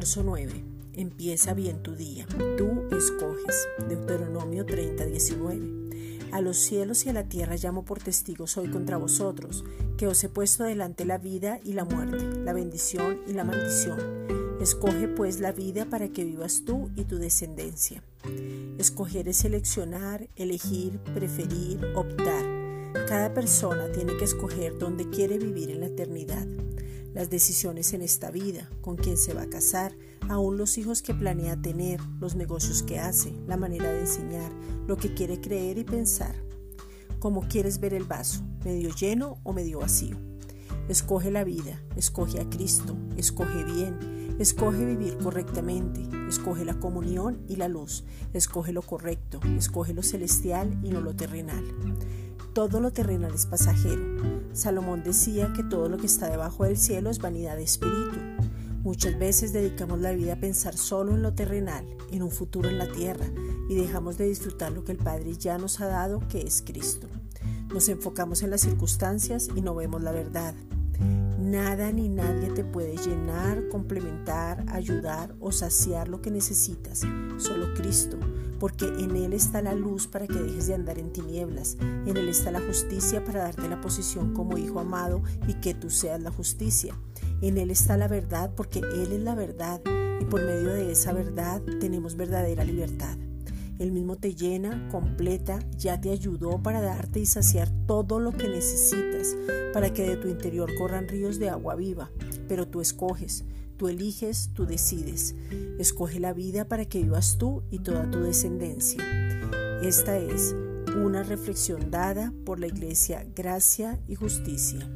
Marzo 9. Empieza bien tu día. Tú escoges. Deuteronomio 30, 19. A los cielos y a la tierra llamo por testigos hoy contra vosotros, que os he puesto delante la vida y la muerte, la bendición y la maldición. Escoge pues la vida para que vivas tú y tu descendencia. Escoger es seleccionar, elegir, preferir, optar. Cada persona tiene que escoger dónde quiere vivir en la eternidad las decisiones en esta vida, con quién se va a casar, aún los hijos que planea tener, los negocios que hace, la manera de enseñar, lo que quiere creer y pensar. Cómo quieres ver el vaso, medio lleno o medio vacío. Escoge la vida, escoge a Cristo, escoge bien, escoge vivir correctamente, escoge la comunión y la luz, escoge lo correcto, escoge lo celestial y no lo terrenal. Todo lo terrenal es pasajero. Salomón decía que todo lo que está debajo del cielo es vanidad de espíritu. Muchas veces dedicamos la vida a pensar solo en lo terrenal, en un futuro en la tierra, y dejamos de disfrutar lo que el Padre ya nos ha dado, que es Cristo. Nos enfocamos en las circunstancias y no vemos la verdad. Nada ni nadie te puede llenar, complementar, ayudar o saciar lo que necesitas. Solo Cristo, porque en Él está la luz para que dejes de andar en tinieblas. En Él está la justicia para darte la posición como hijo amado y que tú seas la justicia. En Él está la verdad porque Él es la verdad y por medio de esa verdad tenemos verdadera libertad. Él mismo te llena, completa, ya te ayudó para darte y saciar todo lo que necesitas, para que de tu interior corran ríos de agua viva. Pero tú escoges, tú eliges, tú decides. Escoge la vida para que vivas tú y toda tu descendencia. Esta es una reflexión dada por la Iglesia Gracia y Justicia.